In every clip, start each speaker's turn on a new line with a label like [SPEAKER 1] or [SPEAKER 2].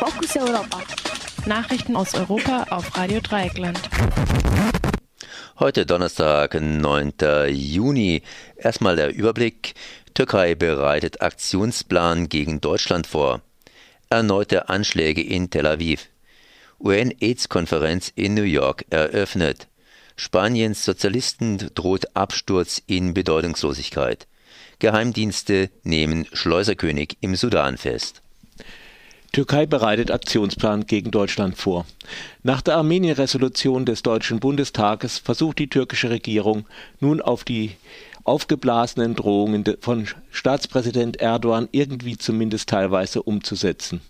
[SPEAKER 1] Fokus Europa.
[SPEAKER 2] Nachrichten aus Europa auf Radio Dreieckland.
[SPEAKER 3] Heute Donnerstag, 9. Juni. Erstmal der Überblick. Türkei bereitet Aktionsplan gegen Deutschland vor. Erneute Anschläge in Tel Aviv. UN-AIDS-Konferenz in New York eröffnet. Spaniens Sozialisten droht Absturz in Bedeutungslosigkeit. Geheimdienste nehmen Schleuserkönig im Sudan fest.
[SPEAKER 4] Türkei bereitet Aktionsplan gegen Deutschland vor. Nach der Armenien-Resolution des Deutschen Bundestages versucht die türkische Regierung nun auf die aufgeblasenen Drohungen von Staatspräsident Erdogan irgendwie zumindest teilweise umzusetzen.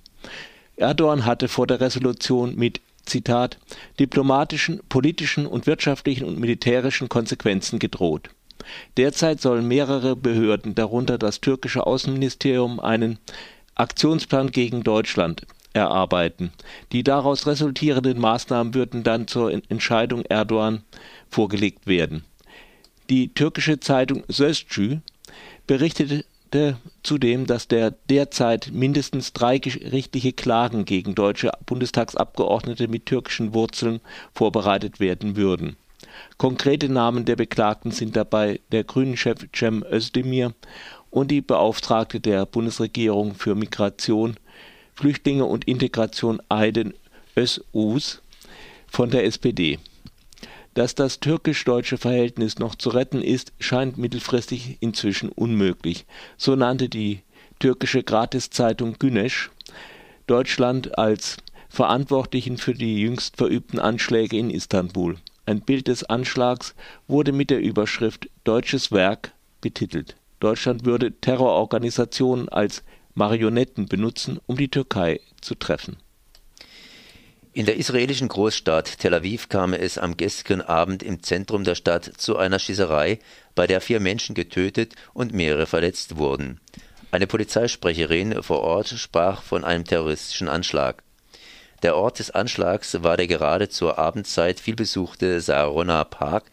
[SPEAKER 4] Erdogan hatte vor der Resolution mit Zitat diplomatischen, politischen und wirtschaftlichen und militärischen Konsequenzen gedroht. Derzeit sollen mehrere Behörden, darunter das türkische Außenministerium, einen Aktionsplan gegen Deutschland erarbeiten. Die daraus resultierenden Maßnahmen würden dann zur Entscheidung Erdogan vorgelegt werden. Die türkische Zeitung Sözcü berichtete zudem, dass der derzeit mindestens drei gerichtliche Klagen gegen deutsche Bundestagsabgeordnete mit türkischen Wurzeln vorbereitet werden würden. Konkrete Namen der Beklagten sind dabei der Grünen-Chef Cem Özdemir und die Beauftragte der Bundesregierung für Migration, Flüchtlinge und Integration Aydin Özuz von der SPD dass das türkisch-deutsche Verhältnis noch zu retten ist, scheint mittelfristig inzwischen unmöglich. So nannte die türkische Gratiszeitung Güneş Deutschland als Verantwortlichen für die jüngst verübten Anschläge in Istanbul. Ein Bild des Anschlags wurde mit der Überschrift Deutsches Werk betitelt. Deutschland würde Terrororganisationen als Marionetten benutzen, um die Türkei zu treffen
[SPEAKER 3] in der israelischen Großstadt Tel Aviv kam es am gestrigen Abend im Zentrum der Stadt zu einer Schießerei, bei der vier Menschen getötet und mehrere verletzt wurden. Eine Polizeisprecherin vor Ort sprach von einem terroristischen Anschlag. Der Ort des Anschlags war der gerade zur Abendzeit vielbesuchte Sarona Park.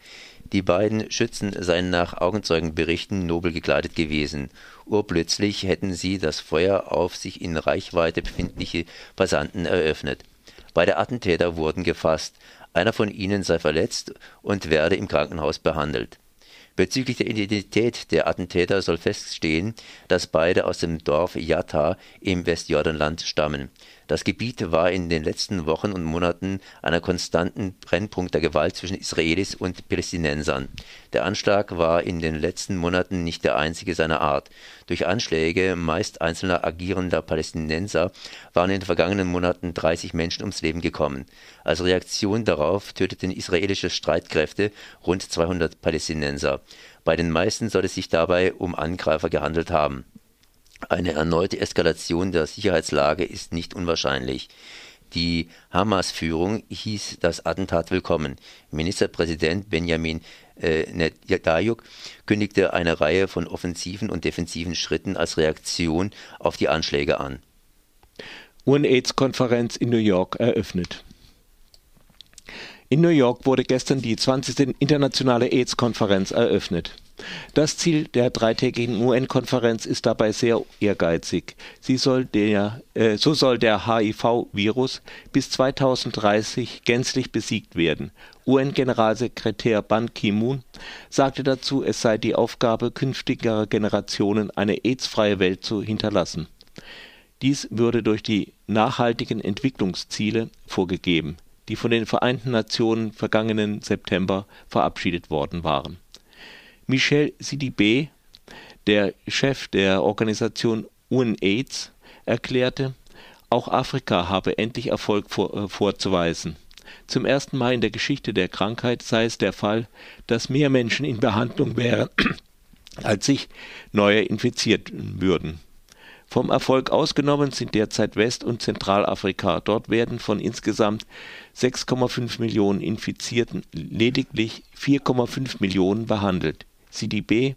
[SPEAKER 3] Die beiden Schützen seien nach Augenzeugenberichten nobel gekleidet gewesen. Urplötzlich hätten sie das Feuer auf sich in Reichweite befindliche Passanten eröffnet. Beide Attentäter wurden gefasst, einer von ihnen sei verletzt und werde im Krankenhaus behandelt. Bezüglich der Identität der Attentäter soll feststehen, dass beide aus dem Dorf Yatta im Westjordanland stammen das Gebiet war in den letzten Wochen und Monaten einer konstanten Brennpunkt der Gewalt zwischen Israelis und Palästinensern. Der Anschlag war in den letzten Monaten nicht der einzige seiner Art. Durch Anschläge meist einzelner agierender Palästinenser waren in den vergangenen Monaten 30 Menschen ums Leben gekommen. Als Reaktion darauf töteten israelische Streitkräfte rund 200 Palästinenser. Bei den meisten soll es sich dabei um Angreifer gehandelt haben eine erneute Eskalation der Sicherheitslage ist nicht unwahrscheinlich. Die Hamas-Führung hieß das Attentat willkommen. Ministerpräsident Benjamin äh, Netanyahu kündigte eine Reihe von offensiven und defensiven Schritten als Reaktion auf die Anschläge an.
[SPEAKER 4] UN-AIDS-Konferenz in New York eröffnet. In New York wurde gestern die 20. internationale AIDS-Konferenz eröffnet. Das Ziel der dreitägigen UN-Konferenz ist dabei sehr ehrgeizig. Soll der, äh, so soll der HIV-Virus bis 2030 gänzlich besiegt werden. UN-Generalsekretär Ban Ki-moon sagte dazu, es sei die Aufgabe künftiger Generationen, eine AIDS-freie Welt zu hinterlassen. Dies würde durch die nachhaltigen Entwicklungsziele vorgegeben, die von den Vereinten Nationen vergangenen September verabschiedet worden waren Michel Sidibé, der Chef der Organisation UNAIDS, erklärte, auch Afrika habe endlich Erfolg vor, äh, vorzuweisen. Zum ersten Mal in der Geschichte der Krankheit sei es der Fall, dass mehr Menschen in Behandlung wären, als sich neue infiziert würden. Vom Erfolg ausgenommen sind derzeit West- und Zentralafrika. Dort werden von insgesamt 6,5 Millionen Infizierten lediglich 4,5 Millionen behandelt. CDB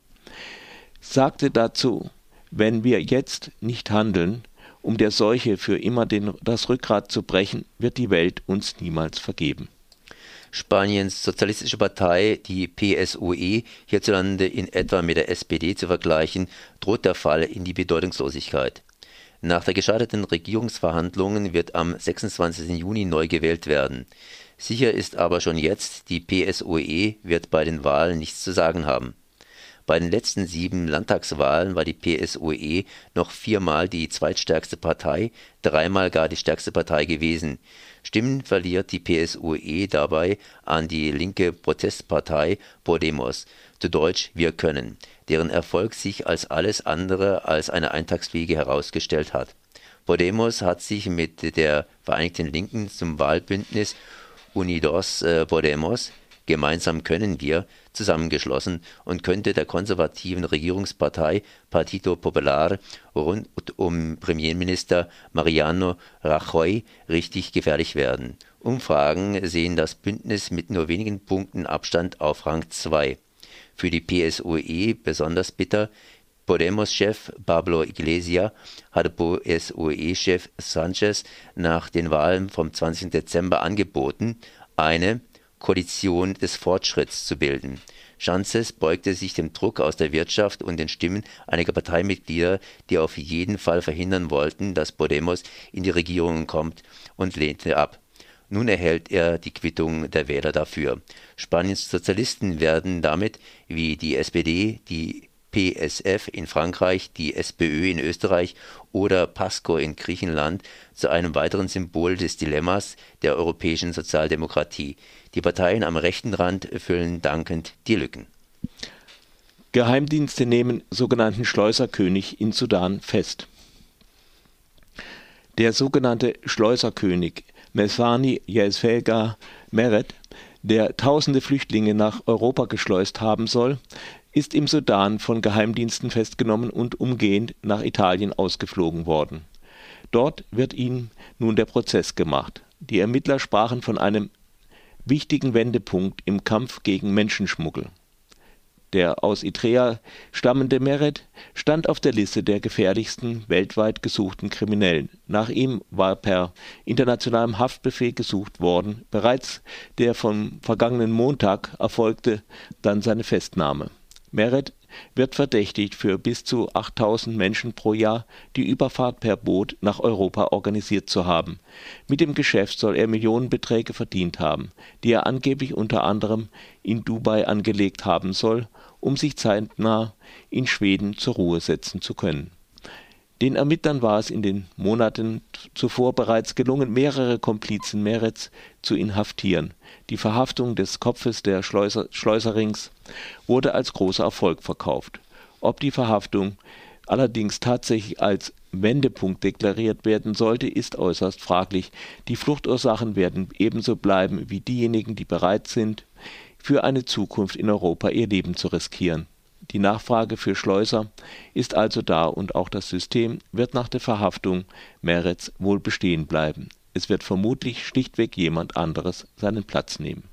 [SPEAKER 4] sagte dazu, wenn wir jetzt nicht handeln, um der Seuche für immer den, das Rückgrat zu brechen, wird die Welt uns niemals vergeben.
[SPEAKER 3] Spaniens Sozialistische Partei, die PSOE, hierzulande in etwa mit der SPD zu vergleichen, droht der Fall in die Bedeutungslosigkeit. Nach der gescheiterten Regierungsverhandlungen wird am 26. Juni neu gewählt werden. Sicher ist aber schon jetzt, die PSOE wird bei den Wahlen nichts zu sagen haben. Bei den letzten sieben Landtagswahlen war die PSOE noch viermal die zweitstärkste Partei, dreimal gar die stärkste Partei gewesen. Stimmen verliert die PSOE dabei an die linke Protestpartei Podemos, zu Deutsch Wir können, deren Erfolg sich als alles andere als eine Eintagsfliege herausgestellt hat. Podemos hat sich mit der Vereinigten Linken zum Wahlbündnis Unidos äh, Podemos Gemeinsam können wir zusammengeschlossen und könnte der konservativen Regierungspartei Partido Popular rund um Premierminister Mariano Rajoy richtig gefährlich werden. Umfragen sehen das Bündnis mit nur wenigen Punkten Abstand auf Rang 2. Für die PSOE besonders bitter Podemos-Chef Pablo Iglesias hatte PSOE-Chef Sanchez nach den Wahlen vom 20. Dezember angeboten, eine Koalition des Fortschritts zu bilden. Sanchez beugte sich dem Druck aus der Wirtschaft und den Stimmen einiger Parteimitglieder, die auf jeden Fall verhindern wollten, dass Podemos in die Regierung kommt, und lehnte ab. Nun erhält er die Quittung der Wähler dafür. Spaniens Sozialisten werden damit, wie die SPD, die PSF in Frankreich, die SPÖ in Österreich oder PASCO in Griechenland zu einem weiteren Symbol des Dilemmas der europäischen Sozialdemokratie. Die Parteien am rechten Rand füllen dankend die Lücken.
[SPEAKER 4] Geheimdienste nehmen sogenannten Schleuserkönig in Sudan fest. Der sogenannte Schleuserkönig Mesani Yesfelga Meret, der tausende Flüchtlinge nach Europa geschleust haben soll, ist im Sudan von Geheimdiensten festgenommen und umgehend nach Italien ausgeflogen worden. Dort wird ihm nun der Prozess gemacht. Die Ermittler sprachen von einem wichtigen Wendepunkt im Kampf gegen Menschenschmuggel. Der aus Eritrea stammende Meret stand auf der Liste der gefährlichsten weltweit gesuchten Kriminellen. Nach ihm war per internationalem Haftbefehl gesucht worden. Bereits der vom vergangenen Montag erfolgte dann seine Festnahme Meret wird verdächtigt, für bis zu 8000 Menschen pro Jahr die Überfahrt per Boot nach Europa organisiert zu haben. Mit dem Geschäft soll er Millionenbeträge verdient haben, die er angeblich unter anderem in Dubai angelegt haben soll, um sich zeitnah in Schweden zur Ruhe setzen zu können den Ermittlern war es in den Monaten zuvor bereits gelungen, mehrere Komplizen Merets zu inhaftieren. Die Verhaftung des Kopfes der Schleuser Schleuserings wurde als großer Erfolg verkauft. Ob die Verhaftung allerdings tatsächlich als Wendepunkt deklariert werden sollte, ist äußerst fraglich. Die Fluchtursachen werden ebenso bleiben wie diejenigen, die bereit sind, für eine Zukunft in Europa ihr Leben zu riskieren. Die Nachfrage für Schleuser ist also da und auch das System wird nach der Verhaftung Merets wohl bestehen bleiben. Es wird vermutlich schlichtweg jemand anderes seinen Platz nehmen